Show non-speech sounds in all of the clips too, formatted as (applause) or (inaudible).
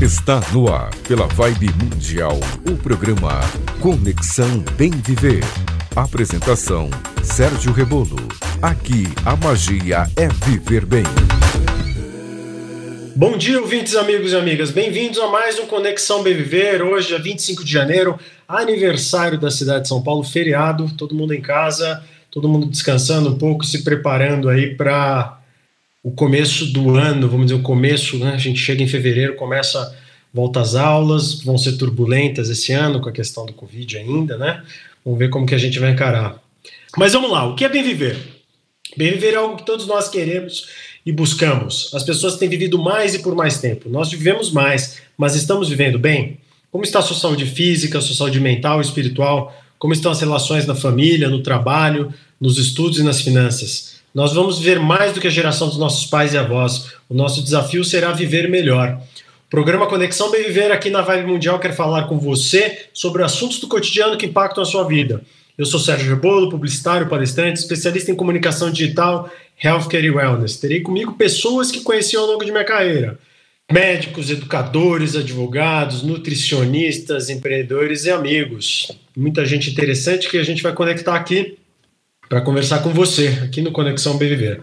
Está no ar, pela Vibe Mundial, o programa Conexão Bem Viver. Apresentação: Sérgio Rebolo. Aqui a magia é viver bem. Bom dia, ouvintes, amigos e amigas. Bem-vindos a mais um Conexão Bem Viver. Hoje é 25 de janeiro, aniversário da cidade de São Paulo, feriado, todo mundo em casa, todo mundo descansando um pouco, se preparando aí para o começo do ano, vamos dizer, o começo, né? A gente chega em fevereiro, começa volta às aulas, vão ser turbulentas esse ano com a questão do Covid ainda, né? Vamos ver como que a gente vai encarar. Mas vamos lá, o que é bem viver? Bem viver é algo que todos nós queremos e buscamos. As pessoas têm vivido mais e por mais tempo. Nós vivemos mais, mas estamos vivendo bem? Como está a sua saúde física, a sua saúde mental, espiritual? Como estão as relações na família, no trabalho, nos estudos e nas finanças? Nós vamos viver mais do que a geração dos nossos pais e avós. O nosso desafio será viver melhor. O programa Conexão Bem Viver aqui na Vibe Mundial quer falar com você sobre assuntos do cotidiano que impactam a sua vida. Eu sou Sérgio Rebolo, publicitário, palestrante, especialista em comunicação digital, healthcare e wellness. Terei comigo pessoas que conheci ao longo de minha carreira. Médicos, educadores, advogados, nutricionistas, empreendedores e amigos. Muita gente interessante que a gente vai conectar aqui para conversar com você aqui no Conexão Bem Viver.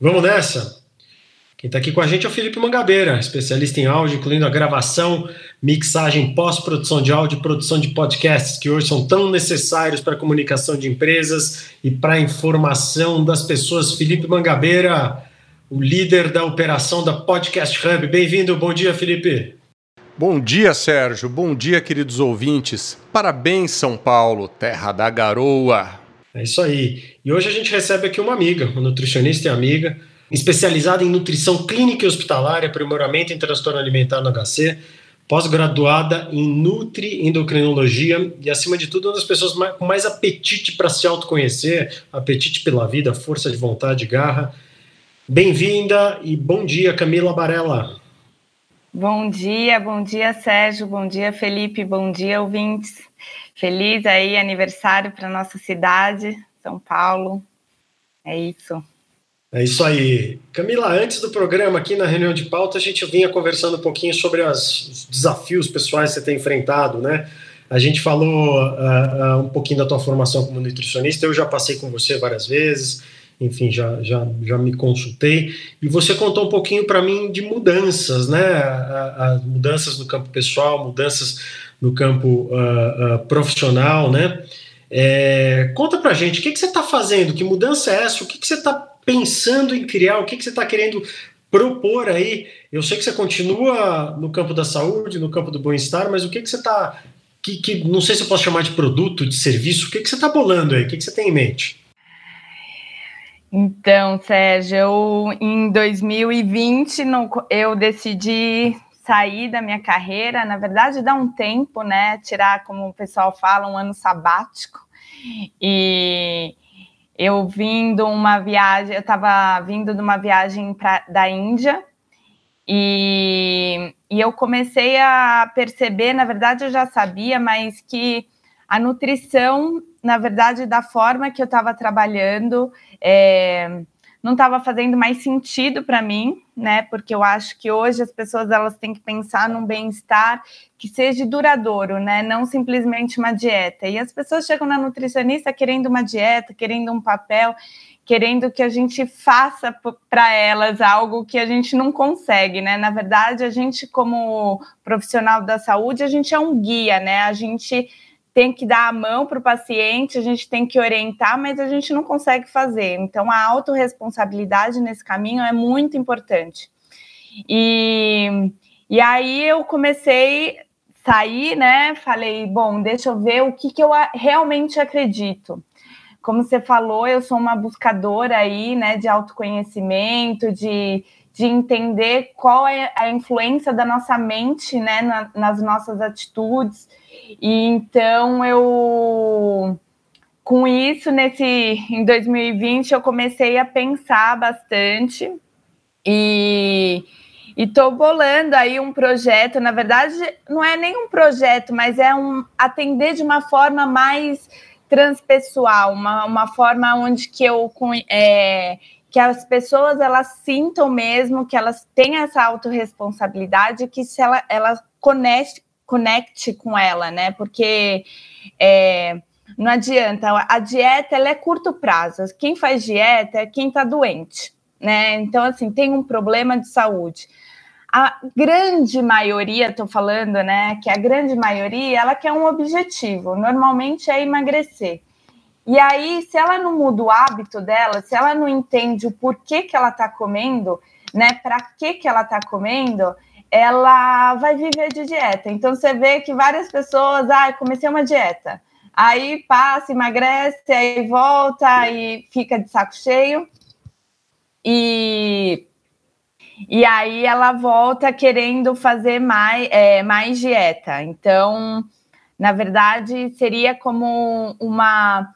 Vamos nessa? Quem está aqui com a gente é o Felipe Mangabeira, especialista em áudio, incluindo a gravação, mixagem, pós-produção de áudio e produção de podcasts, que hoje são tão necessários para a comunicação de empresas e para a informação das pessoas. Felipe Mangabeira, o líder da operação da Podcast Hub. Bem-vindo, bom dia, Felipe. Bom dia, Sérgio. Bom dia, queridos ouvintes. Parabéns, São Paulo, terra da garoa. É isso aí. E hoje a gente recebe aqui uma amiga, uma nutricionista e amiga, especializada em nutrição clínica e hospitalar, aprimoramento em transtorno alimentar no HC, pós-graduada em nutri-endocrinologia e, acima de tudo, uma das pessoas com mais apetite para se autoconhecer, apetite pela vida, força de vontade, garra. Bem-vinda e bom dia, Camila Barella. Bom dia, bom dia, Sérgio, bom dia, Felipe, bom dia, ouvintes. Feliz aí aniversário para nossa cidade, São Paulo. É isso. É isso aí. Camila, antes do programa, aqui na reunião de pauta, a gente vinha conversando um pouquinho sobre as, os desafios pessoais que você tem enfrentado, né? A gente falou uh, uh, um pouquinho da tua formação como nutricionista, eu já passei com você várias vezes, enfim, já, já, já me consultei, e você contou um pouquinho para mim de mudanças, né? As mudanças no campo pessoal, mudanças no campo uh, uh, profissional, né? É, conta pra gente, o que, que você está fazendo? Que mudança é essa? O que, que você está pensando em criar? O que, que você está querendo propor aí? Eu sei que você continua no campo da saúde, no campo do bem-estar, mas o que, que você está. Que, que, não sei se eu posso chamar de produto, de serviço, o que, que você está bolando aí? O que, que você tem em mente? Então, Sérgio, eu, em 2020 no, eu decidi sair da minha carreira, na verdade, dá um tempo, né? Tirar, como o pessoal fala, um ano sabático. E eu vindo uma viagem, eu estava vindo de uma viagem pra, da Índia e, e eu comecei a perceber, na verdade eu já sabia, mas que a nutrição, na verdade, da forma que eu estava trabalhando, é, não estava fazendo mais sentido para mim, né? Porque eu acho que hoje as pessoas elas têm que pensar num bem-estar que seja duradouro, né? Não simplesmente uma dieta. E as pessoas chegam na nutricionista querendo uma dieta, querendo um papel, querendo que a gente faça para elas algo que a gente não consegue, né? Na verdade, a gente como profissional da saúde, a gente é um guia, né? A gente tem que dar a mão para o paciente, a gente tem que orientar, mas a gente não consegue fazer. Então, a autorresponsabilidade nesse caminho é muito importante. E, e aí eu comecei a sair, né? Falei, bom, deixa eu ver o que, que eu realmente acredito. Como você falou, eu sou uma buscadora aí, né, de autoconhecimento, de, de entender qual é a influência da nossa mente, né, na, nas nossas atitudes e então eu com isso nesse em 2020 eu comecei a pensar bastante e estou bolando aí um projeto. Na verdade, não é nem um projeto, mas é um atender de uma forma mais transpessoal, uma, uma forma onde que eu é, que as pessoas elas sintam mesmo que elas têm essa autorresponsabilidade, que se ela, ela conecte, conecte com ela, né? Porque é, não adianta, a dieta ela é curto prazo. Quem faz dieta é quem está doente, né? Então, assim, tem um problema de saúde. A grande maioria, estou falando, né? Que a grande maioria ela quer um objetivo. Normalmente é emagrecer. E aí, se ela não muda o hábito dela, se ela não entende o porquê que ela está comendo, né? Para que que ela está comendo, ela vai viver de dieta. Então você vê que várias pessoas, ah, comecei uma dieta, aí passa, emagrece, aí volta e fica de saco cheio. E e aí ela volta querendo fazer mais, é, mais dieta. Então, na verdade, seria como uma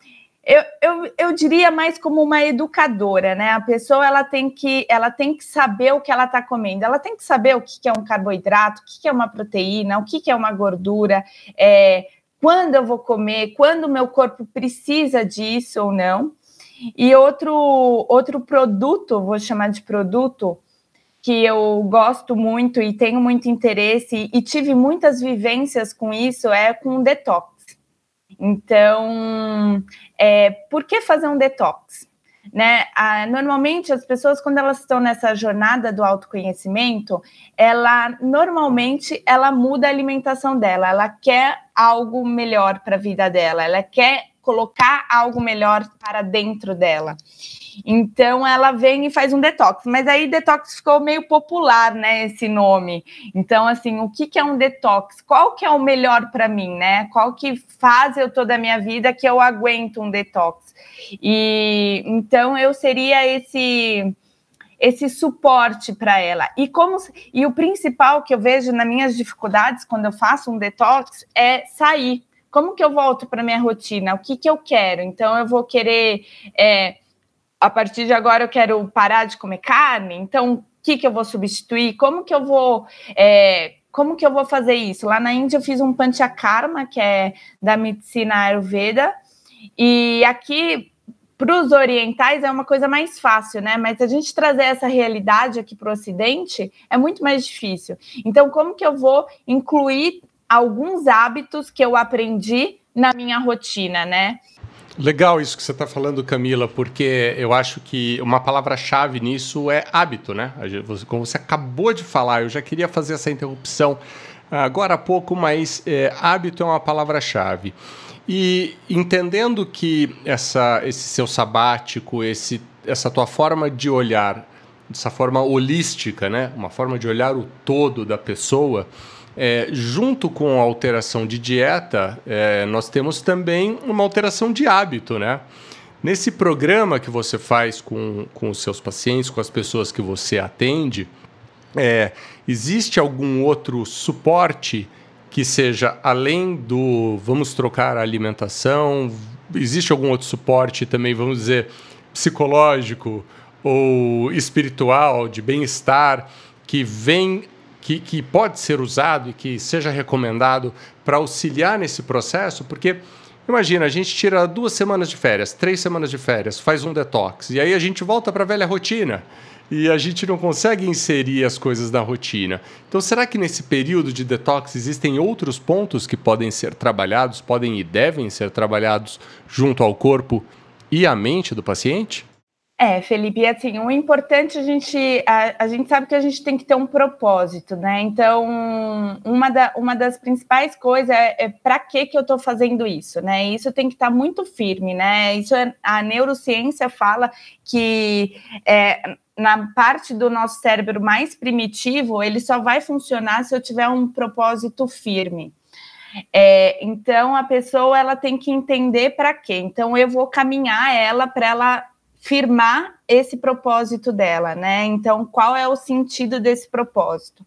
eu, eu, eu diria mais como uma educadora, né? A pessoa ela tem que ela tem que saber o que ela está comendo, ela tem que saber o que é um carboidrato, o que é uma proteína, o que é uma gordura, é, quando eu vou comer, quando o meu corpo precisa disso ou não. E outro, outro produto, vou chamar de produto, que eu gosto muito e tenho muito interesse e tive muitas vivências com isso, é com detox. Então, é, por que fazer um detox? Né? Normalmente as pessoas quando elas estão nessa jornada do autoconhecimento, ela normalmente ela muda a alimentação dela, ela quer algo melhor para a vida dela, ela quer colocar algo melhor para dentro dela. Então ela vem e faz um detox, mas aí detox ficou meio popular, né, esse nome. Então assim, o que, que é um detox? Qual que é o melhor para mim, né? Qual que faz eu toda a minha vida que eu aguento um detox? E então eu seria esse esse suporte para ela. E como e o principal que eu vejo nas minhas dificuldades quando eu faço um detox é sair. Como que eu volto para minha rotina? O que que eu quero? Então eu vou querer é, a partir de agora eu quero parar de comer carne, então o que, que eu vou substituir? Como que eu vou. É, como que eu vou fazer isso? Lá na Índia eu fiz um panchakarma, que é da medicina Ayurveda, e aqui para os orientais é uma coisa mais fácil, né? Mas a gente trazer essa realidade aqui para o Ocidente é muito mais difícil. Então, como que eu vou incluir alguns hábitos que eu aprendi na minha rotina, né? Legal isso que você está falando, Camila, porque eu acho que uma palavra-chave nisso é hábito, né? Como você acabou de falar, eu já queria fazer essa interrupção agora há pouco, mas é, hábito é uma palavra-chave. E entendendo que essa, esse seu sabático, esse, essa tua forma de olhar, essa forma holística, né? Uma forma de olhar o todo da pessoa é, junto com a alteração de dieta, é, nós temos também uma alteração de hábito, né? Nesse programa que você faz com, com os seus pacientes, com as pessoas que você atende, é, existe algum outro suporte que seja além do vamos trocar a alimentação? Existe algum outro suporte também, vamos dizer, psicológico ou espiritual, de bem-estar, que vem que, que pode ser usado e que seja recomendado para auxiliar nesse processo? Porque Imagina, a gente tira duas semanas de férias, três semanas de férias, faz um detox, e aí a gente volta para a velha rotina e a gente não consegue inserir as coisas na rotina. Então, será que nesse período de detox existem outros pontos que podem ser trabalhados, podem e devem ser trabalhados junto ao corpo e à mente do paciente? É, Felipe, assim, o importante a gente, a, a, gente sabe que a gente tem que ter um propósito, né? Então, uma, da, uma das principais coisas é, é para que que eu estou fazendo isso, né? Isso tem que estar tá muito firme, né? Isso é, a neurociência fala que é, na parte do nosso cérebro mais primitivo, ele só vai funcionar se eu tiver um propósito firme. É, então a pessoa ela tem que entender para quê. Então eu vou caminhar ela para ela firmar esse propósito dela, né? Então, qual é o sentido desse propósito?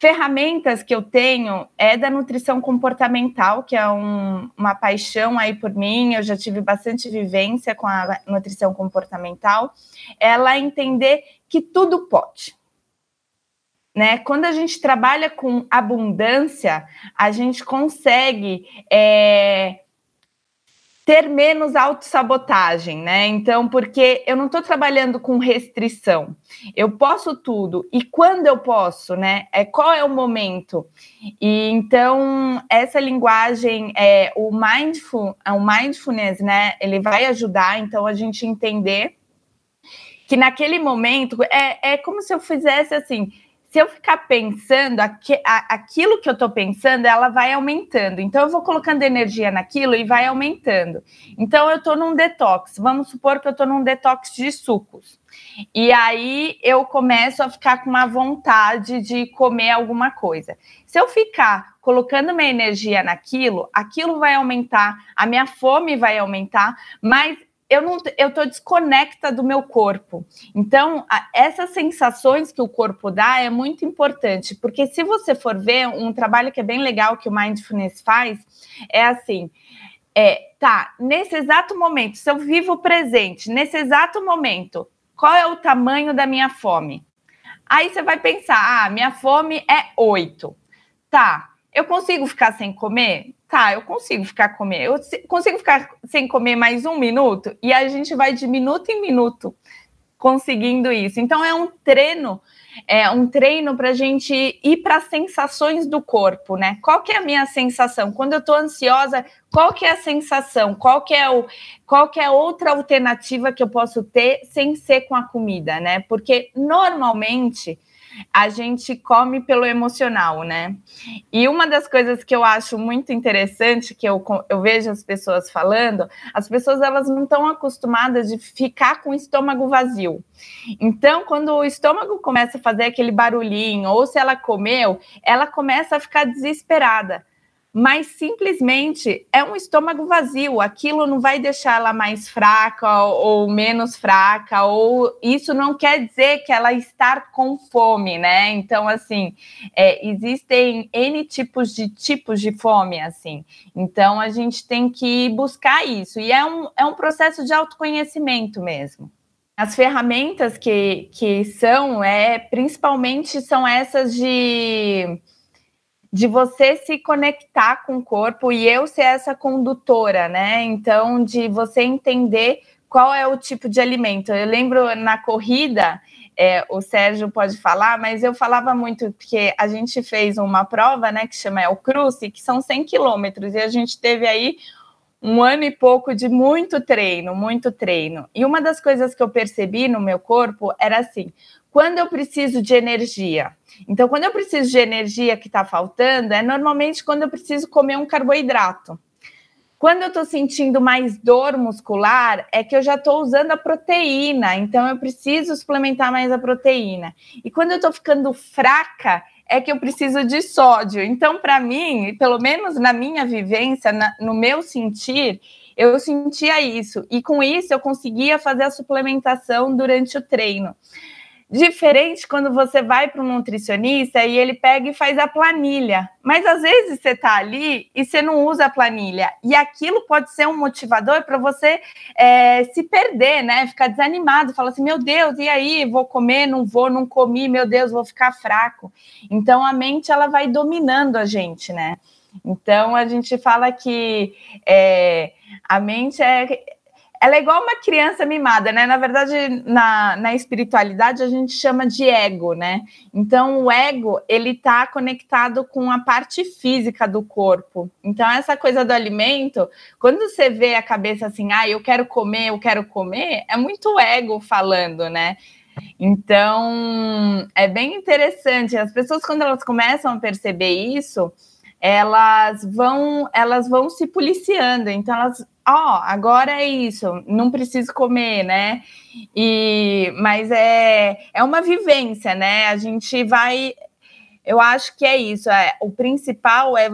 Ferramentas que eu tenho é da nutrição comportamental, que é um, uma paixão aí por mim, eu já tive bastante vivência com a nutrição comportamental. Ela entender que tudo pode. Né? Quando a gente trabalha com abundância, a gente consegue é, ter menos autossabotagem, né? Então, porque eu não estou trabalhando com restrição. Eu posso tudo. E quando eu posso, né? É qual é o momento? E então, essa linguagem, é, o mindful, o mindfulness, né? Ele vai ajudar, então, a gente entender que naquele momento é, é como se eu fizesse assim se eu ficar pensando aqui, aquilo que eu estou pensando, ela vai aumentando. Então, eu vou colocando energia naquilo e vai aumentando. Então, eu estou num detox. Vamos supor que eu estou num detox de sucos. E aí eu começo a ficar com uma vontade de comer alguma coisa. Se eu ficar colocando minha energia naquilo, aquilo vai aumentar, a minha fome vai aumentar, mas eu não eu estou desconecta do meu corpo. Então, a, essas sensações que o corpo dá é muito importante, porque se você for ver um trabalho que é bem legal que o Mindfulness faz, é assim, é, tá, nesse exato momento, se eu vivo o presente, nesse exato momento, qual é o tamanho da minha fome? Aí você vai pensar, ah, minha fome é oito. Tá, eu consigo ficar sem comer? Tá, eu consigo ficar comer, eu consigo ficar sem comer mais um minuto, e a gente vai de minuto em minuto conseguindo isso. Então é um treino, é um treino para a gente ir para as sensações do corpo, né? Qual que é a minha sensação? Quando eu estou ansiosa, qual que é a sensação? Qual que é o qual que é outra alternativa que eu posso ter sem ser com a comida, né? Porque normalmente a gente come pelo emocional, né? E uma das coisas que eu acho muito interessante, que eu, eu vejo as pessoas falando, as pessoas elas não estão acostumadas de ficar com o estômago vazio. Então, quando o estômago começa a fazer aquele barulhinho, ou se ela comeu, ela começa a ficar desesperada mas simplesmente é um estômago vazio. Aquilo não vai deixar ela mais fraca ou, menos fraca, ou isso não quer dizer que ela está com fome, né? Então, assim, é, existem N tipos de tipos de fome, assim. Então, a gente tem que buscar isso. E é um, é um processo de autoconhecimento mesmo. As ferramentas que, que são, é, principalmente, são essas de de você se conectar com o corpo e eu ser essa condutora, né? Então, de você entender qual é o tipo de alimento. Eu lembro na corrida, é, o Sérgio pode falar, mas eu falava muito, porque a gente fez uma prova, né, que chama El Cruce, que são 100 quilômetros, e a gente teve aí um ano e pouco de muito treino, muito treino. E uma das coisas que eu percebi no meu corpo era assim: quando eu preciso de energia. Então, quando eu preciso de energia que está faltando, é normalmente quando eu preciso comer um carboidrato. Quando eu estou sentindo mais dor muscular, é que eu já estou usando a proteína, então eu preciso suplementar mais a proteína. E quando eu estou ficando fraca, é que eu preciso de sódio. Então, para mim, pelo menos na minha vivência, na, no meu sentir, eu sentia isso. E com isso eu conseguia fazer a suplementação durante o treino. Diferente quando você vai para um nutricionista e ele pega e faz a planilha. Mas às vezes você está ali e você não usa a planilha. E aquilo pode ser um motivador para você é, se perder, né? Ficar desanimado, falar assim: meu Deus, e aí? Vou comer, não vou, não comi, meu Deus, vou ficar fraco. Então a mente ela vai dominando a gente, né? Então a gente fala que é, a mente é ela é igual uma criança mimada, né? Na verdade, na, na espiritualidade a gente chama de ego, né? Então, o ego ele está conectado com a parte física do corpo. Então, essa coisa do alimento, quando você vê a cabeça assim, ah, eu quero comer, eu quero comer, é muito ego falando, né? Então, é bem interessante. As pessoas, quando elas começam a perceber isso, elas vão, elas vão se policiando. Então, elas ó, oh, agora é isso, não preciso comer, né? E mas é é uma vivência, né? A gente vai eu acho que é isso, é, o principal é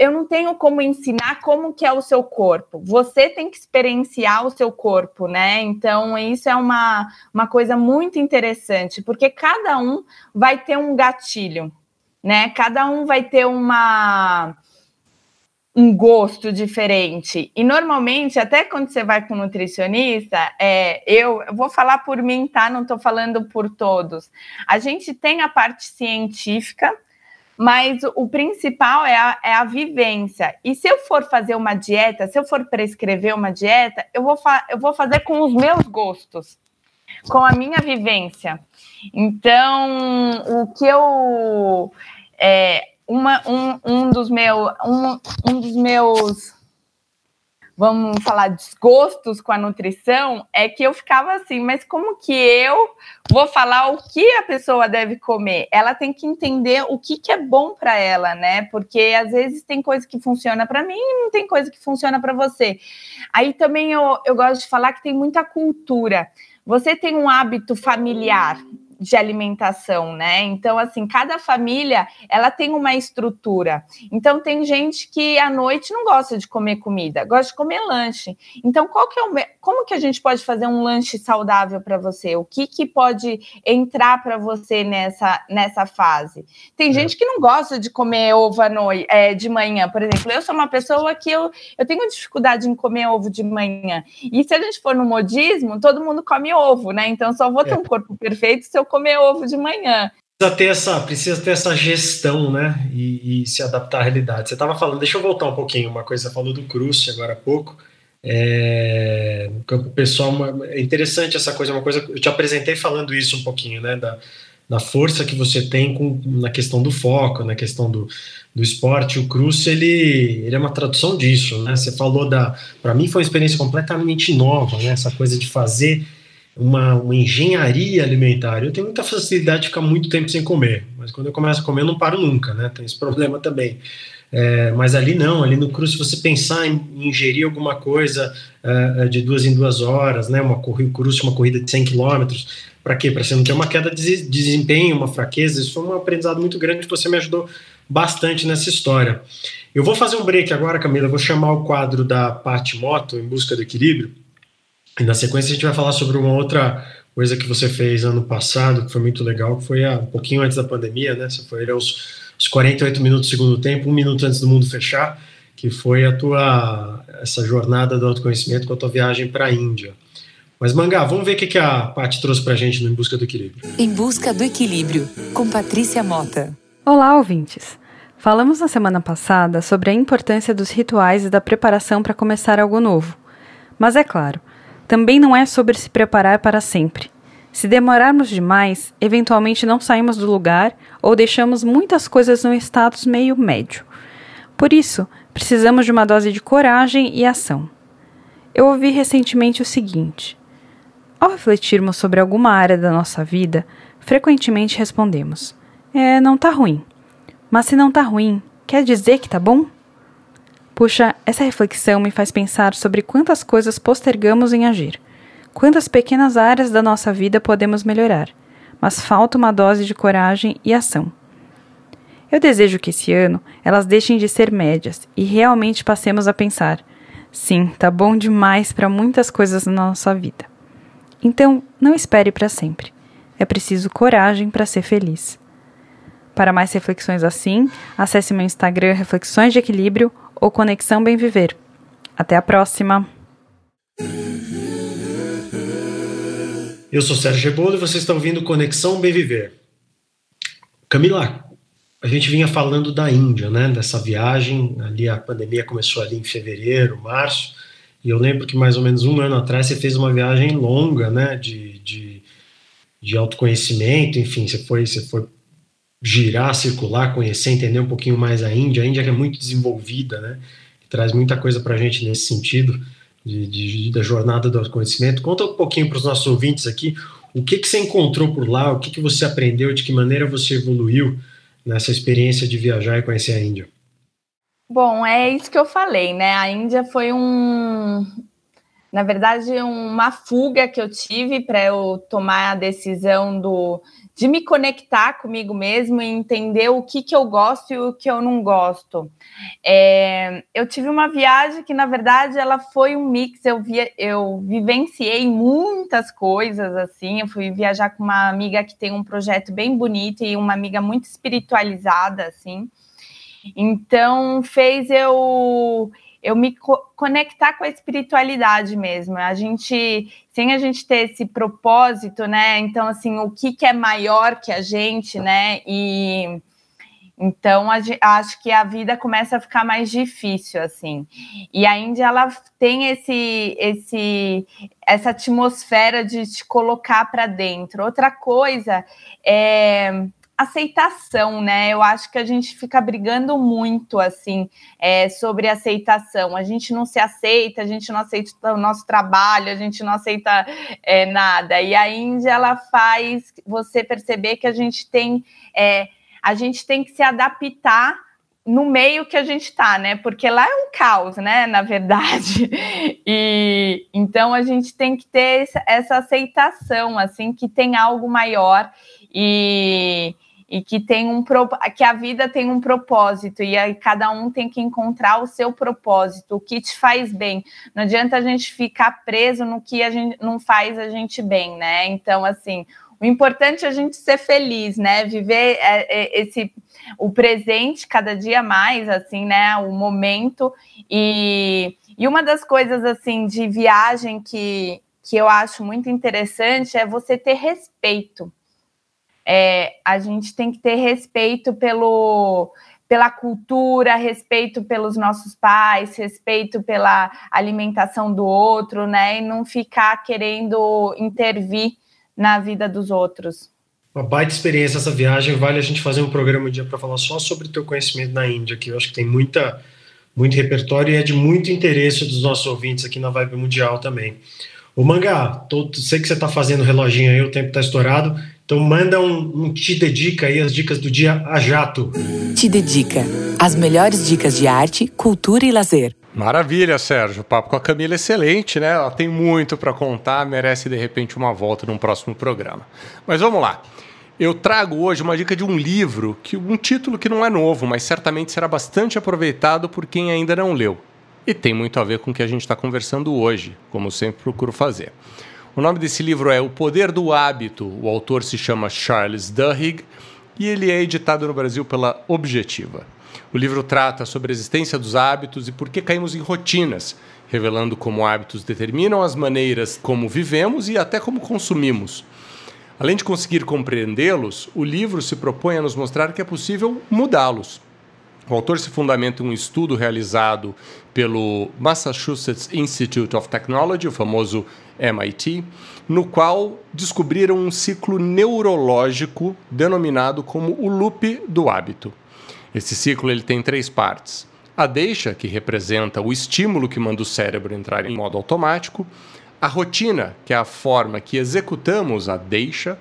eu não tenho como ensinar como que é o seu corpo. Você tem que experienciar o seu corpo, né? Então, isso é uma, uma coisa muito interessante, porque cada um vai ter um gatilho, né? Cada um vai ter uma um gosto diferente. E normalmente, até quando você vai com um nutricionista, é, eu, eu vou falar por mim, tá? Não estou falando por todos. A gente tem a parte científica, Mas o principal é a, é a vivência. E se eu for fazer uma dieta, se eu for prescrever uma dieta, eu vou, eu vou fazer com os meus gostos, com a minha vivência. Então, o que eu. É, uma, um, um dos meus. Um, um dos meus vamos falar, desgostos com a nutrição, é que eu ficava assim, mas como que eu vou falar o que a pessoa deve comer? Ela tem que entender o que, que é bom para ela, né? Porque às vezes tem coisa que funciona para mim e não tem coisa que funciona para você. Aí também eu, eu gosto de falar que tem muita cultura. Você tem um hábito familiar, de alimentação, né? Então, assim, cada família ela tem uma estrutura. Então, tem gente que à noite não gosta de comer comida, gosta de comer lanche. Então, qual que é o, como que a gente pode fazer um lanche saudável para você? O que, que pode entrar para você nessa, nessa fase? Tem é. gente que não gosta de comer ovo à noite, é, de manhã, por exemplo. Eu sou uma pessoa que eu, eu tenho dificuldade em comer ovo de manhã. E se a gente for no modismo, todo mundo come ovo, né? Então, só vou ter é. um corpo perfeito se eu comer ovo de manhã. Precisa ter essa, precisa ter essa gestão, né? E, e se adaptar à realidade. Você estava falando, deixa eu voltar um pouquinho, uma coisa, você falou do Cruce agora há pouco. É, campo pessoal, é interessante essa coisa, uma coisa, eu te apresentei falando isso um pouquinho, né? Da, da força que você tem com, na questão do foco, na questão do, do esporte. O Cruz, ele, ele é uma tradução disso, né? Você falou da. Para mim foi uma experiência completamente nova, né? Essa coisa de fazer uma, uma, engenharia alimentar. Eu tenho muita facilidade de ficar muito tempo sem comer, mas quando eu começo a comer, eu não paro nunca, né? Tem esse problema também. É, mas ali não, ali no Cruz, se você pensar em, ingerir alguma coisa uh, de duas em duas horas, né? Uma corrida, Cruz, uma corrida de 100 quilômetros, para quê? Para você não ter uma queda de desempenho, uma fraqueza. Isso foi um aprendizado muito grande que você me ajudou bastante nessa história. Eu vou fazer um break agora, Camila. Eu vou chamar o quadro da Pati Moto, Em Busca do Equilíbrio e na sequência a gente vai falar sobre uma outra coisa que você fez ano passado, que foi muito legal, que foi um pouquinho antes da pandemia, né? Você foi aos, aos 48 minutos do segundo tempo, um minuto antes do mundo fechar, que foi a tua essa jornada do autoconhecimento com a tua viagem para a Índia. Mas, Mangá, vamos ver o que, que a Paty trouxe para a gente no Em Busca do Equilíbrio. Em Busca do Equilíbrio, com Patrícia Mota. Olá, ouvintes. Falamos na semana passada sobre a importância dos rituais e da preparação para começar algo novo. Mas é claro, também não é sobre se preparar para sempre. Se demorarmos demais, eventualmente não saímos do lugar ou deixamos muitas coisas no status meio médio. Por isso, precisamos de uma dose de coragem e ação. Eu ouvi recentemente o seguinte: ao refletirmos sobre alguma área da nossa vida, frequentemente respondemos: É, não tá ruim. Mas se não tá ruim, quer dizer que tá bom? Puxa, essa reflexão me faz pensar sobre quantas coisas postergamos em agir, quantas pequenas áreas da nossa vida podemos melhorar, mas falta uma dose de coragem e ação. Eu desejo que esse ano elas deixem de ser médias e realmente passemos a pensar: sim, tá bom demais para muitas coisas na nossa vida. Então, não espere para sempre. É preciso coragem para ser feliz. Para mais reflexões assim, acesse meu Instagram Reflexões de Equilíbrio ou Conexão Bem Viver. Até a próxima! Eu sou Sérgio Rebolo e você está ouvindo Conexão Bem Viver. Camila, a gente vinha falando da Índia, né? Dessa viagem, ali a pandemia começou ali em fevereiro, março, e eu lembro que mais ou menos um ano atrás você fez uma viagem longa, né? De, de, de autoconhecimento, enfim, você foi, você foi girar, circular, conhecer, entender um pouquinho mais a Índia. A Índia é muito desenvolvida, né? traz muita coisa para a gente nesse sentido de, de, da jornada do conhecimento. Conta um pouquinho para os nossos ouvintes aqui o que, que você encontrou por lá, o que, que você aprendeu, de que maneira você evoluiu nessa experiência de viajar e conhecer a Índia. Bom, é isso que eu falei, né? A Índia foi um, na verdade, uma fuga que eu tive para eu tomar a decisão do de me conectar comigo mesmo e entender o que, que eu gosto e o que eu não gosto. É, eu tive uma viagem que, na verdade, ela foi um mix. Eu, via, eu vivenciei muitas coisas, assim. Eu fui viajar com uma amiga que tem um projeto bem bonito e uma amiga muito espiritualizada, assim. Então, fez eu eu me co conectar com a espiritualidade mesmo. A gente, sem a gente ter esse propósito, né? Então, assim, o que, que é maior que a gente, né? E Então, a, acho que a vida começa a ficar mais difícil, assim. E a Índia, ela tem esse, esse, essa atmosfera de te colocar para dentro. Outra coisa é aceitação, né? Eu acho que a gente fica brigando muito, assim, é, sobre aceitação. A gente não se aceita, a gente não aceita o nosso trabalho, a gente não aceita é, nada. E a Índia, ela faz você perceber que a gente tem... É, a gente tem que se adaptar no meio que a gente está, né? Porque lá é um caos, né? (laughs) Na verdade. E então a gente tem que ter essa aceitação, assim, que tem algo maior e, e que tem um que a vida tem um propósito e aí cada um tem que encontrar o seu propósito, o que te faz bem. Não adianta a gente ficar preso no que a gente não faz a gente bem, né? Então assim, o importante é a gente ser feliz, né? Viver é, é, esse o presente cada dia mais, assim, né? O momento e, e uma das coisas assim de viagem que, que eu acho muito interessante é você ter respeito. É, a gente tem que ter respeito pelo pela cultura, respeito pelos nossos pais, respeito pela alimentação do outro, né? E não ficar querendo intervir na vida dos outros. Uma baita experiência essa viagem, vale a gente fazer um programa um dia para falar só sobre teu conhecimento na Índia, que eu acho que tem muita, muito repertório e é de muito interesse dos nossos ouvintes aqui na Vibe Mundial também. O Mangá, tô, sei que você está fazendo reloginho aí, o tempo está estourado, então manda um, um Te Dedica aí, as dicas do dia a jato. Te Dedica, as melhores dicas de arte, cultura e lazer. Maravilha, Sérgio. O papo com a Camila é excelente, né? Ela tem muito para contar, merece de repente uma volta num próximo programa. Mas vamos lá. Eu trago hoje uma dica de um livro, que um título que não é novo, mas certamente será bastante aproveitado por quem ainda não leu. E tem muito a ver com o que a gente está conversando hoje, como sempre procuro fazer. O nome desse livro é O Poder do Hábito. O autor se chama Charles Duhigg e ele é editado no Brasil pela Objetiva. O livro trata sobre a existência dos hábitos e por que caímos em rotinas, revelando como hábitos determinam as maneiras como vivemos e até como consumimos. Além de conseguir compreendê-los, o livro se propõe a nos mostrar que é possível mudá-los. O autor se fundamenta em um estudo realizado pelo Massachusetts Institute of Technology, o famoso MIT, no qual descobriram um ciclo neurológico denominado como o loop do hábito. Esse ciclo ele tem três partes. A deixa, que representa o estímulo que manda o cérebro entrar em modo automático, a rotina, que é a forma que executamos a deixa,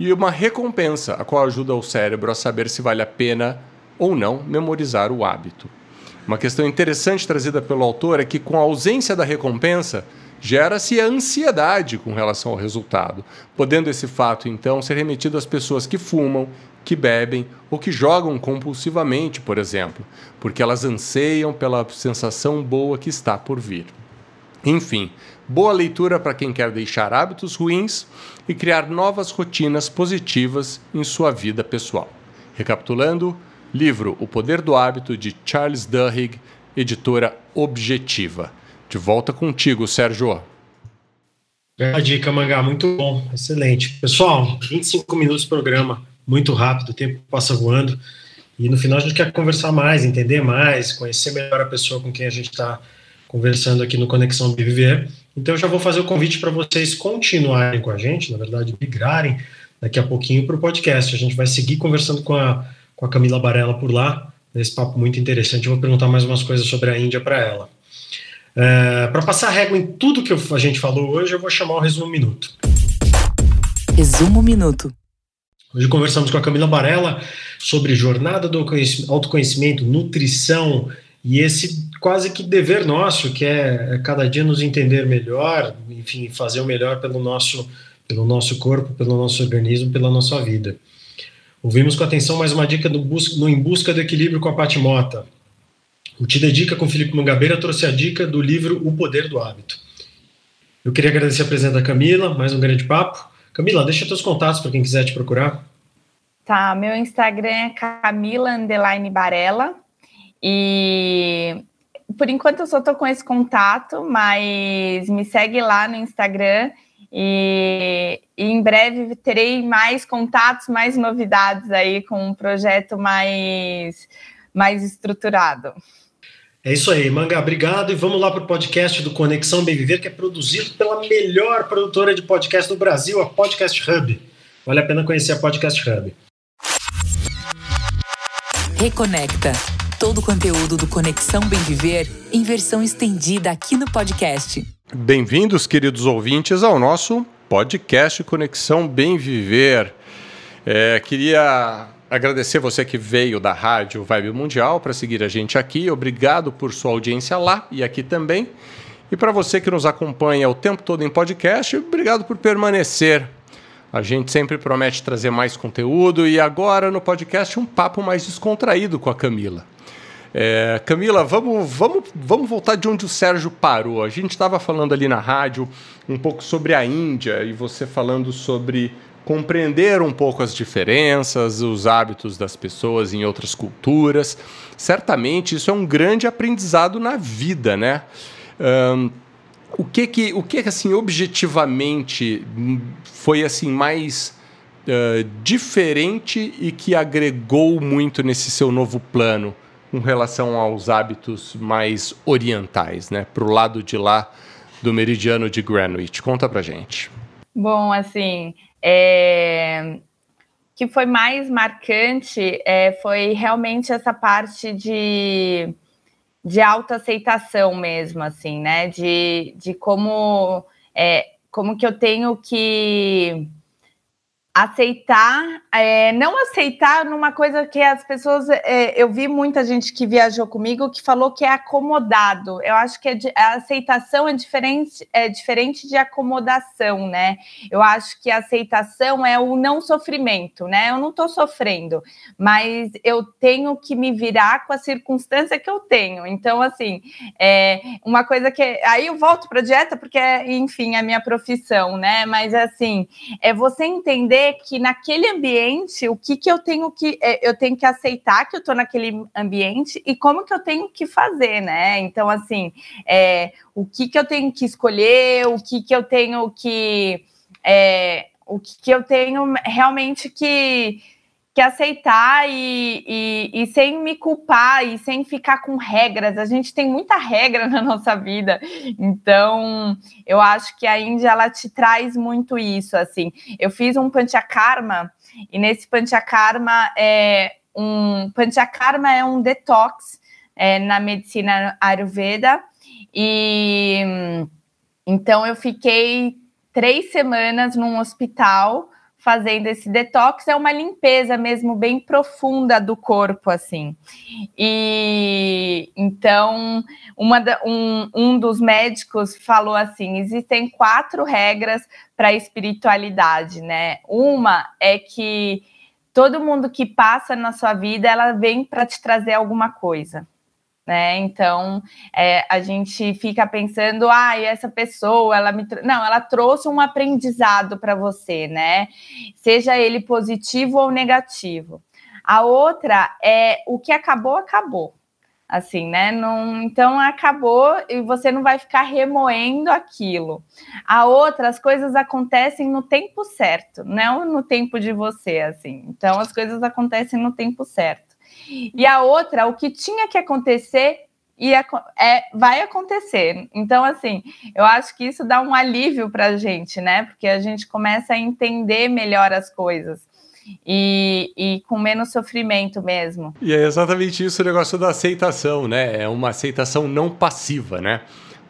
e uma recompensa, a qual ajuda o cérebro a saber se vale a pena ou não memorizar o hábito. Uma questão interessante trazida pelo autor é que, com a ausência da recompensa, gera-se a ansiedade com relação ao resultado, podendo esse fato então ser remetido às pessoas que fumam, que bebem ou que jogam compulsivamente, por exemplo, porque elas anseiam pela sensação boa que está por vir. Enfim, boa leitura para quem quer deixar hábitos ruins e criar novas rotinas positivas em sua vida pessoal. Recapitulando, livro O Poder do Hábito de Charles Duhigg, editora Objetiva. De volta contigo, Sérgio. A dica, Mangá, muito bom, excelente. Pessoal, 25 minutos de programa muito rápido, o tempo passa voando. E no final a gente quer conversar mais, entender mais, conhecer melhor a pessoa com quem a gente está conversando aqui no Conexão BVV. Então eu já vou fazer o convite para vocês continuarem com a gente, na verdade, migrarem daqui a pouquinho para o podcast. A gente vai seguir conversando com a, com a Camila Barella por lá, nesse papo muito interessante. Eu vou perguntar mais umas coisas sobre a Índia para ela. É, para passar régua em tudo que a gente falou hoje, eu vou chamar o resumo minuto. Resumo minuto. Hoje conversamos com a Camila Barella sobre jornada do autoconhecimento, nutrição e esse quase que dever nosso, que é, é cada dia nos entender melhor, enfim, fazer o melhor pelo nosso, pelo nosso corpo, pelo nosso organismo, pela nossa vida. Ouvimos com atenção mais uma dica no Em Busca do Equilíbrio com a Pati Mota. O Te com Felipe Mangabeira trouxe a dica do livro O Poder do Hábito. Eu queria agradecer a presença da Camila, mais um grande papo. Camila, deixa teus contatos para quem quiser te procurar. Tá, meu Instagram é Camila Underline Barella. E por enquanto eu só tô com esse contato, mas me segue lá no Instagram E, e, em breve terei mais contatos, mais novidades aí com um projeto mais, mais estruturado. É isso aí, Manga, obrigado. E vamos lá para o podcast do Conexão Bem Viver, que é produzido pela melhor produtora de podcast do Brasil, a Podcast Hub. Vale a pena conhecer a Podcast Hub. Reconecta. Todo o conteúdo do Conexão Bem Viver em versão estendida aqui no podcast. Bem-vindos, queridos ouvintes, ao nosso podcast Conexão Bem Viver. É, queria agradecer você que veio da Rádio Vibe Mundial para seguir a gente aqui. Obrigado por sua audiência lá e aqui também. E para você que nos acompanha o tempo todo em podcast, obrigado por permanecer. A gente sempre promete trazer mais conteúdo e agora no podcast um papo mais descontraído com a Camila. É, Camila, vamos, vamos, vamos voltar de onde o Sérgio parou. A gente estava falando ali na rádio um pouco sobre a Índia e você falando sobre compreender um pouco as diferenças, os hábitos das pessoas em outras culturas. Certamente isso é um grande aprendizado na vida, né? Um, o que que, o que assim objetivamente foi assim mais uh, diferente e que agregou muito nesse seu novo plano com relação aos hábitos mais orientais, né? Para o lado de lá do meridiano de Greenwich. Conta para gente. Bom, assim, é, que foi mais marcante é, foi realmente essa parte de, de autoaceitação mesmo, assim, né? De, de como, é, como que eu tenho que aceitar, é, não aceitar numa coisa que as pessoas. É, eu vi muita gente que viajou comigo que falou que é acomodado. Eu acho que é a aceitação é diferente, é diferente de acomodação, né? Eu acho que a aceitação é o não sofrimento, né? Eu não estou sofrendo, mas eu tenho que me virar com a circunstância que eu tenho. Então, assim, é uma coisa que. Aí eu volto para dieta, porque, enfim, é a minha profissão, né? Mas assim, é você entender que naquele ambiente, o que, que eu tenho que é, eu tenho que aceitar que eu estou naquele ambiente e como que eu tenho que fazer, né? Então, assim, é, o que, que eu tenho que escolher, o que, que eu tenho que. É, o que, que eu tenho realmente que que aceitar e, e, e, sem me culpar e sem ficar com regras. A gente tem muita regra (laughs) na nossa vida, então eu acho que a Índia ela te traz muito isso. Assim, eu fiz um panchakarma e nesse panchakarma é um panchakarma é um detox é, na medicina ayurveda e então eu fiquei três semanas num hospital fazendo esse detox é uma limpeza mesmo bem profunda do corpo, assim. E então uma um, um dos médicos falou assim: existem quatro regras para a espiritualidade, né? Uma é que todo mundo que passa na sua vida ela vem para te trazer alguma coisa né? Então é, a gente fica pensando, ah, essa pessoa, ela me não, ela trouxe um aprendizado para você, né? Seja ele positivo ou negativo. A outra é o que acabou, acabou. Assim, né? Não, então acabou e você não vai ficar remoendo aquilo. A outra, as coisas acontecem no tempo certo, não no tempo de você, assim. Então as coisas acontecem no tempo certo. E a outra, o que tinha que acontecer e é, vai acontecer. Então, assim, eu acho que isso dá um alívio para a gente, né? Porque a gente começa a entender melhor as coisas. E, e, com menos sofrimento mesmo. E é exatamente isso o negócio da aceitação, né? É uma aceitação não passiva, né?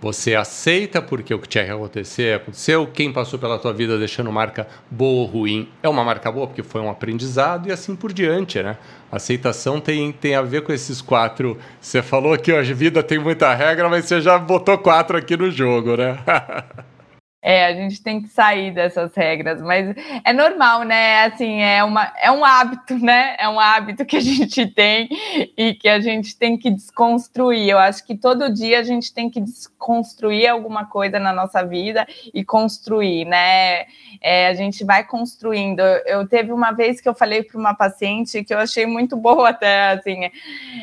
Você aceita porque o que tinha que acontecer aconteceu. Quem passou pela tua vida deixando marca boa ou ruim é uma marca boa porque foi um aprendizado e assim por diante, né? Aceitação tem, tem a ver com esses quatro. Você falou que a vida tem muita regra, mas você já botou quatro aqui no jogo, né? (laughs) É, a gente tem que sair dessas regras, mas é normal, né? Assim, é, uma, é um hábito, né? É um hábito que a (laughs) gente tem e que a gente tem que desconstruir. Eu acho que todo dia a gente tem que desconstruir alguma coisa na nossa vida e construir, né? É, a gente vai construindo. Eu, eu teve uma vez que eu falei para uma paciente que eu achei muito boa até, assim,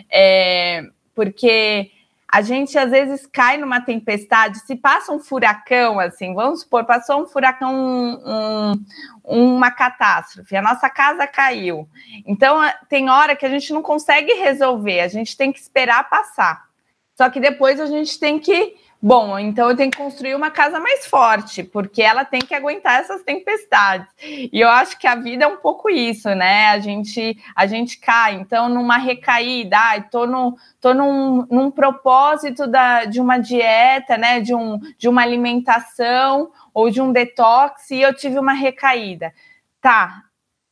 é, porque a gente às vezes cai numa tempestade, se passa um furacão, assim, vamos supor, passou um furacão, um, uma catástrofe, a nossa casa caiu. Então, tem hora que a gente não consegue resolver, a gente tem que esperar passar. Só que depois a gente tem que Bom, então eu tenho que construir uma casa mais forte, porque ela tem que aguentar essas tempestades. E eu acho que a vida é um pouco isso, né? A gente, a gente cai, então, numa recaída, ai, tô, no, tô num, num propósito da, de uma dieta, né? De, um, de uma alimentação ou de um detox, e eu tive uma recaída. Tá,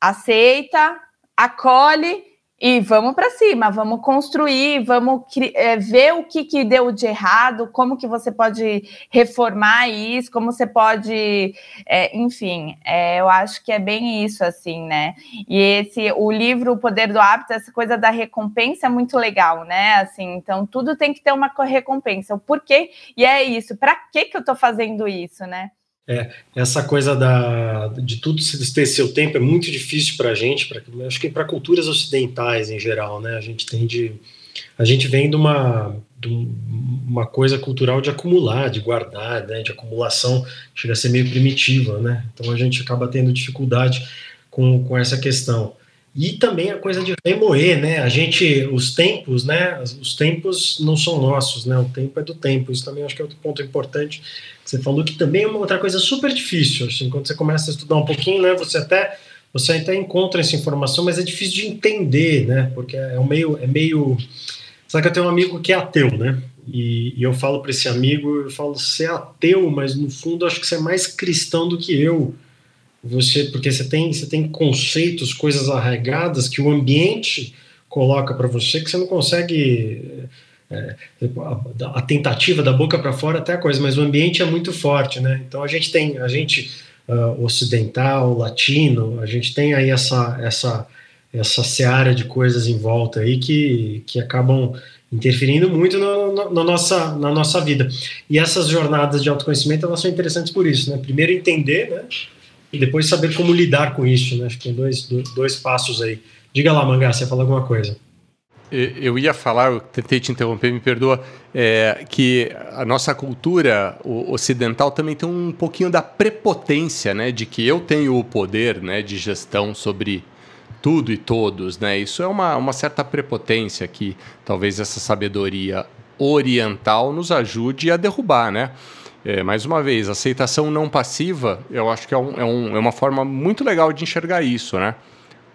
aceita, acolhe e vamos para cima, vamos construir, vamos é, ver o que, que deu de errado, como que você pode reformar isso, como você pode, é, enfim, é, eu acho que é bem isso, assim, né? E esse, o livro O Poder do Hábito, essa coisa da recompensa é muito legal, né? Assim, então tudo tem que ter uma recompensa. O porquê, e é isso, para que que eu estou fazendo isso, né? É, essa coisa da, de tudo ter seu tempo é muito difícil para a gente, pra, acho que para culturas ocidentais em geral, né? A gente tem de, a gente vem de uma, de uma coisa cultural de acumular, de guardar, né? De acumulação, chega a ser meio primitiva, né? Então a gente acaba tendo dificuldade com, com essa questão. E também a coisa de remoer, né? A gente, os tempos, né? Os tempos não são nossos, né? O tempo é do tempo. Isso também acho que é outro ponto importante. Você falou que também é uma outra coisa super difícil. Assim, quando você começa a estudar um pouquinho, né? Você até você até encontra essa informação, mas é difícil de entender, né? Porque é um meio é meio. Sabe que eu tenho um amigo que é ateu, né? E, e eu falo para esse amigo, eu falo, você é ateu, mas no fundo acho que você é mais cristão do que eu você porque você tem você tem conceitos, coisas arraigadas que o ambiente coloca para você que você não consegue é, a, a, tentativa da boca para fora até a coisa, mas o ambiente é muito forte, né? Então a gente tem a gente uh, ocidental, latino, a gente tem aí essa essa essa seara de coisas em volta aí que, que acabam interferindo muito no, no, na, nossa, na nossa vida. E essas jornadas de autoconhecimento elas são interessantes por isso, né? Primeiro entender, né? E depois saber como lidar com isso, né? Acho que tem dois, dois passos aí. Diga lá, Mangá, você fala alguma coisa. Eu ia falar, eu tentei te interromper, me perdoa, é, que a nossa cultura ocidental também tem um pouquinho da prepotência, né, de que eu tenho o poder, né, de gestão sobre tudo e todos, né? Isso é uma, uma certa prepotência que talvez essa sabedoria oriental nos ajude a derrubar, né? É, mais uma vez, aceitação não passiva, eu acho que é, um, é, um, é uma forma muito legal de enxergar isso, né?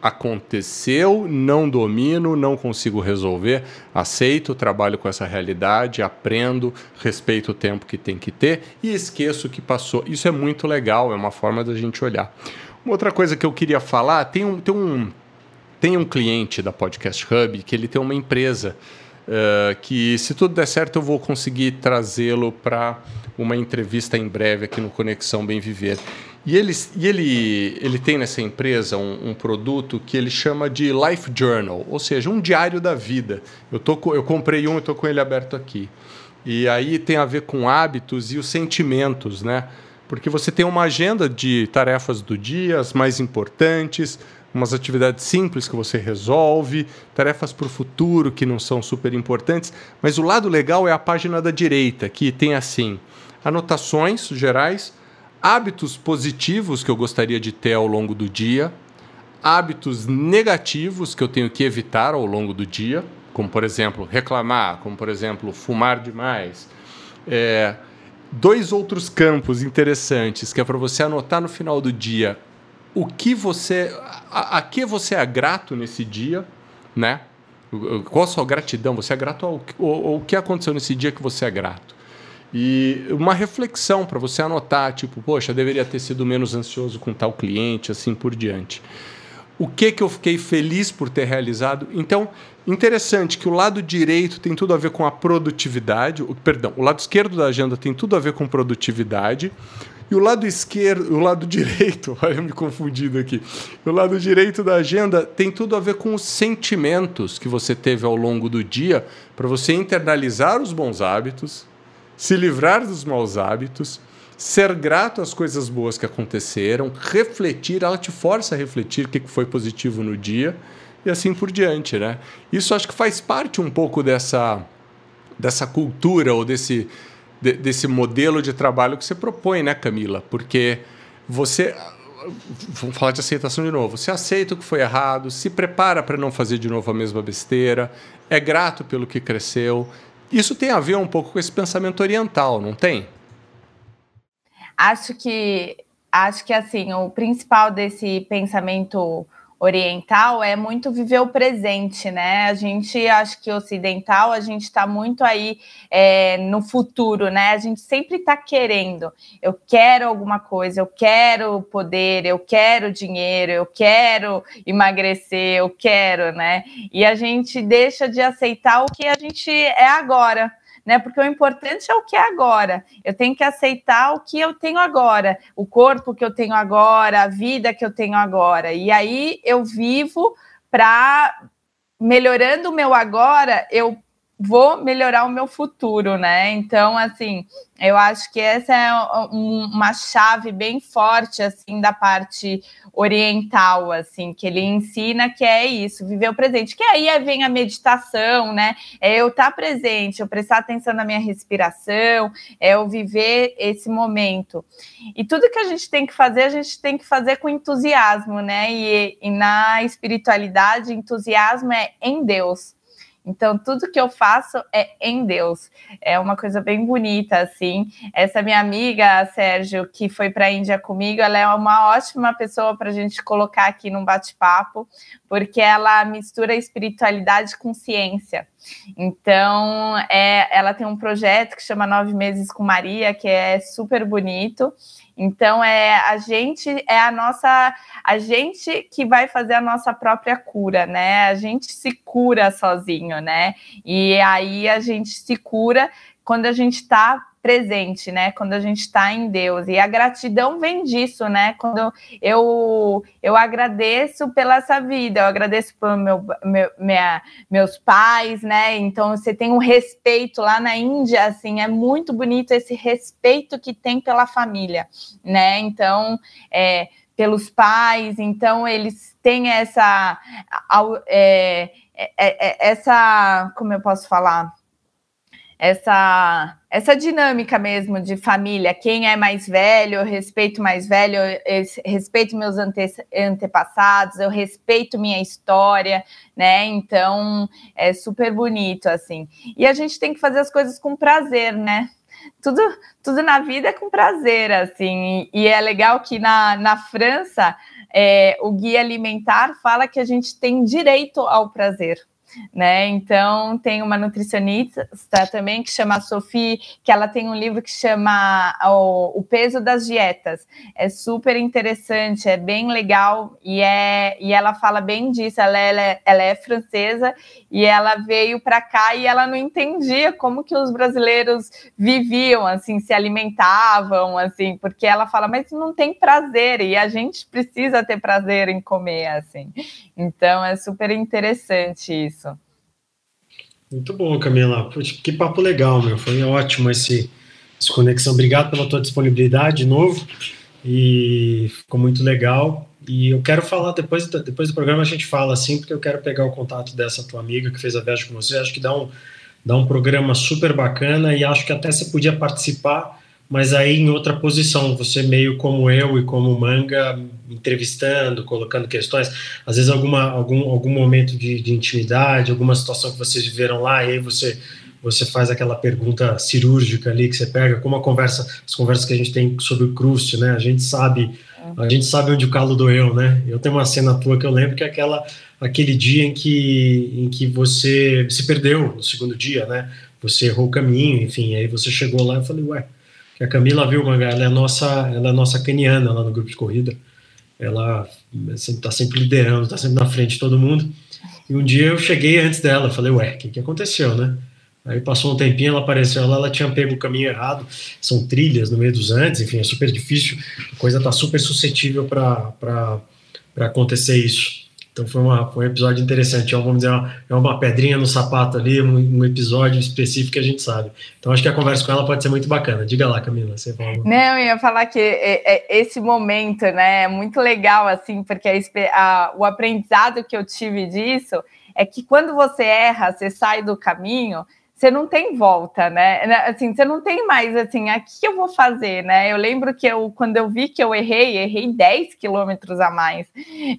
Aconteceu, não domino, não consigo resolver, aceito, trabalho com essa realidade, aprendo, respeito o tempo que tem que ter e esqueço o que passou. Isso é muito legal, é uma forma da gente olhar. Uma outra coisa que eu queria falar, tem um, tem um, tem um cliente da Podcast Hub que ele tem uma empresa uh, que, se tudo der certo, eu vou conseguir trazê-lo para uma entrevista em breve aqui no Conexão Bem Viver. E ele, e ele, ele tem nessa empresa um, um, produto que ele chama de Life Journal, ou seja, um diário da vida. Eu, tô, eu comprei um e estou com ele aberto aqui. E aí tem a ver com hábitos e os sentimentos, né? Porque você tem uma agenda de tarefas do dia, as mais importantes, umas atividades simples que você resolve, tarefas para o futuro que não são super importantes. Mas o lado legal é a página da direita, que tem assim anotações gerais, hábitos positivos que eu gostaria de ter ao longo do dia, hábitos negativos que eu tenho que evitar ao longo do dia, como por exemplo reclamar, como por exemplo fumar demais. É, dois outros campos interessantes que é para você anotar no final do dia o que você a, a que você é grato nesse dia, né? Qual a sua gratidão? Você é grato ao, ao que aconteceu nesse dia que você é grato? E uma reflexão para você anotar, tipo, poxa, deveria ter sido menos ansioso com tal cliente, assim por diante. O que que eu fiquei feliz por ter realizado? Então, interessante que o lado direito tem tudo a ver com a produtividade, o, perdão, o lado esquerdo da agenda tem tudo a ver com produtividade. E o lado esquerdo, o lado (laughs) direito, olha me confundindo aqui. O lado direito da agenda tem tudo a ver com os sentimentos que você teve ao longo do dia para você internalizar os bons hábitos, se livrar dos maus hábitos, ser grato às coisas boas que aconteceram, refletir, ela te força a refletir o que foi positivo no dia e assim por diante, né? Isso acho que faz parte um pouco dessa dessa cultura ou desse, de, desse modelo de trabalho que você propõe, né, Camila? Porque você vamos falar de aceitação de novo. Você aceita o que foi errado, se prepara para não fazer de novo a mesma besteira, é grato pelo que cresceu. Isso tem a ver um pouco com esse pensamento oriental, não tem? Acho que acho que assim, o principal desse pensamento oriental é muito viver o presente, né? A gente, acho que ocidental, a gente está muito aí é, no futuro, né? A gente sempre está querendo. Eu quero alguma coisa, eu quero poder, eu quero dinheiro, eu quero emagrecer, eu quero, né? E a gente deixa de aceitar o que a gente é agora né? Porque o importante é o que é agora. Eu tenho que aceitar o que eu tenho agora, o corpo que eu tenho agora, a vida que eu tenho agora. E aí eu vivo para melhorando o meu agora, eu vou melhorar o meu futuro, né? Então, assim, eu acho que essa é uma chave bem forte, assim, da parte oriental, assim, que ele ensina que é isso, viver o presente. Que aí vem a meditação, né? É eu estar presente, eu prestar atenção na minha respiração, é eu viver esse momento. E tudo que a gente tem que fazer, a gente tem que fazer com entusiasmo, né? E, e na espiritualidade, entusiasmo é em Deus então, tudo que eu faço é em Deus. É uma coisa bem bonita, assim. Essa minha amiga, Sérgio, que foi para a Índia comigo, ela é uma ótima pessoa para a gente colocar aqui num bate-papo, porque ela mistura espiritualidade com ciência. Então, é, ela tem um projeto que chama Nove Meses com Maria, que é super bonito. Então é a gente é a nossa a gente que vai fazer a nossa própria cura, né? A gente se cura sozinho, né? E aí a gente se cura quando a gente está presente, né? Quando a gente está em Deus. E a gratidão vem disso, né? Quando eu, eu agradeço pela essa vida, eu agradeço por meu, meu, minha, meus pais, né? Então você tem um respeito lá na Índia, assim, é muito bonito esse respeito que tem pela família, né? Então, é, pelos pais, então eles têm essa. É, é, é, essa. Como eu posso falar? Essa essa dinâmica mesmo de família, quem é mais velho, eu respeito mais velho, eu respeito meus ante, antepassados, eu respeito minha história, né? Então é super bonito assim. E a gente tem que fazer as coisas com prazer, né? Tudo, tudo na vida é com prazer, assim. E, e é legal que na, na França é, o guia alimentar fala que a gente tem direito ao prazer né? Então tem uma nutricionista também que chama Sophie, que ela tem um livro que chama o, o peso das dietas. É super interessante, é bem legal e é e ela fala bem disso. Ela, ela, é, ela é francesa e ela veio para cá e ela não entendia como que os brasileiros viviam, assim, se alimentavam, assim, porque ela fala, mas não tem prazer e a gente precisa ter prazer em comer, assim. Então é super interessante isso. Muito bom, Camila. que papo legal, meu. Foi ótimo esse, esse conexão. Obrigado pela tua disponibilidade de novo. E ficou muito legal. E eu quero falar depois, depois do programa a gente fala assim, porque eu quero pegar o contato dessa tua amiga que fez a viagem com você. Acho que dá um, dá um programa super bacana e acho que até você podia participar, mas aí em outra posição, você meio como eu e como Manga, entrevistando, colocando questões, às vezes alguma, algum, algum momento de, de intimidade, alguma situação que vocês viveram lá, e aí você você faz aquela pergunta cirúrgica ali que você pega, como a conversa, as conversas que a gente tem sobre o Crust, né? A gente sabe a gente sabe onde o calo doeu, né? Eu tenho uma cena tua que eu lembro que é aquela, aquele dia em que, em que você se perdeu no segundo dia, né? Você errou o caminho, enfim, aí você chegou lá e eu falei, ué, que a Camila viu, Mangá, ela é nossa, ela é nossa caniana lá no grupo de corrida. Ela está sempre liderando, está sempre na frente de todo mundo. E um dia eu cheguei antes dela, falei, ué, o que, que aconteceu, né? Aí passou um tempinho, ela apareceu lá, ela tinha pego o caminho errado, são trilhas no meio dos Andes, enfim, é super difícil, a coisa está super suscetível para acontecer isso. Então foi, uma, foi um episódio interessante, é, vamos dizer, uma, é uma pedrinha no sapato ali, um, um, episódio específico que a gente sabe. Então acho que a conversa com ela pode ser muito bacana. Diga lá, Camila, você fala. Não, eu ia falar que é, é, esse momento, né, é muito legal, assim, porque a, a, o aprendizado que eu tive disso é que quando você erra, você sai do caminho, você não tem volta, né? né? Assim, você não tem mais assim, aqui eu vou fazer, né? Eu lembro que eu, quando eu vi que eu errei, errei 10 quilômetros a mais.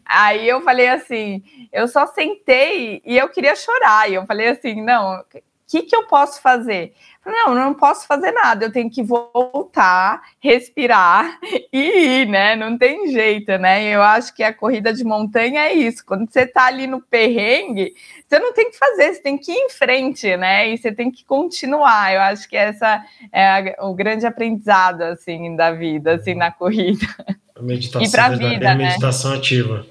Aí eu falei assim, eu só sentei e eu queria chorar. E eu falei assim, não, que, que eu posso fazer? Não, não posso fazer nada, eu tenho que voltar, respirar (laughs) e ir, né? Não tem jeito, né? Eu acho que a corrida de montanha é isso. Quando você tá ali no perrengue, você não tem que fazer, você tem que ir em frente, né? E você tem que continuar. Eu acho que essa é a, o grande aprendizado, assim, da vida, assim, na corrida. A meditação, e pra vida, né? meditação ativa.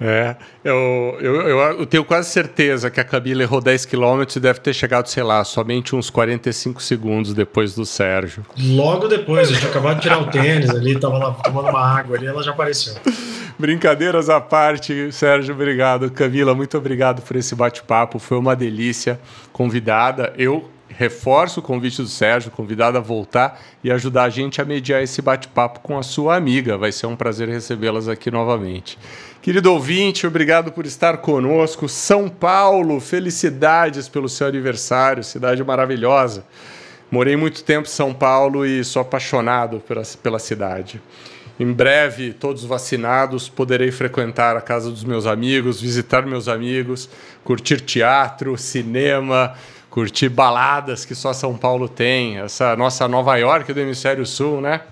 É, eu, eu, eu, tenho quase certeza que a Camila errou 10 km e deve ter chegado, sei lá, somente uns 45 segundos depois do Sérgio. Logo depois, eu tinha acabado de tirar o tênis ali, tava lá tomando uma água ali, ela já apareceu. Brincadeiras à parte, Sérgio, obrigado. Camila, muito obrigado por esse bate-papo, foi uma delícia. Convidada, eu reforço o convite do Sérgio, convidado a voltar e ajudar a gente a mediar esse bate-papo com a sua amiga. Vai ser um prazer recebê-las aqui novamente. Querido ouvinte, obrigado por estar conosco. São Paulo, felicidades pelo seu aniversário, cidade maravilhosa. Morei muito tempo em São Paulo e sou apaixonado pela, pela cidade. Em breve, todos vacinados, poderei frequentar a casa dos meus amigos, visitar meus amigos, curtir teatro, cinema, curtir baladas que só São Paulo tem, essa nossa Nova York do Hemisfério Sul, né?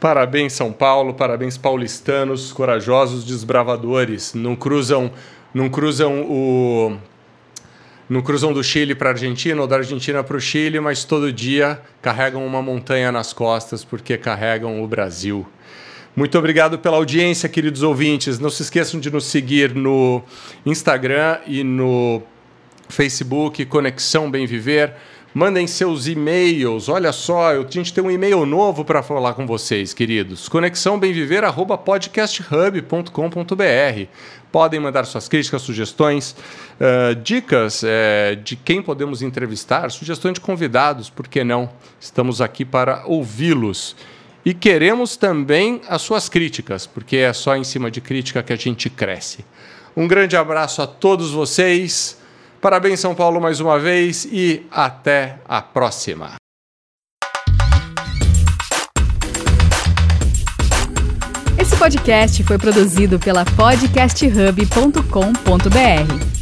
Parabéns, São Paulo, parabéns, paulistanos, corajosos desbravadores. Não cruzam, não cruzam o. Não cruzam do Chile para a Argentina ou da Argentina para o Chile, mas todo dia carregam uma montanha nas costas porque carregam o Brasil. Muito obrigado pela audiência, queridos ouvintes. Não se esqueçam de nos seguir no Instagram e no Facebook, Conexão Bem Viver. Mandem seus e-mails. Olha só, a gente tem um e-mail novo para falar com vocês, queridos. conexãobemviver@podcasthub.com.br. Podem mandar suas críticas, sugestões, uh, dicas uh, de quem podemos entrevistar, sugestões de convidados, por que não? Estamos aqui para ouvi-los. E queremos também as suas críticas, porque é só em cima de crítica que a gente cresce. Um grande abraço a todos vocês. Parabéns, São Paulo, mais uma vez e até a próxima. Esse podcast foi produzido pela podcasthub.com.br.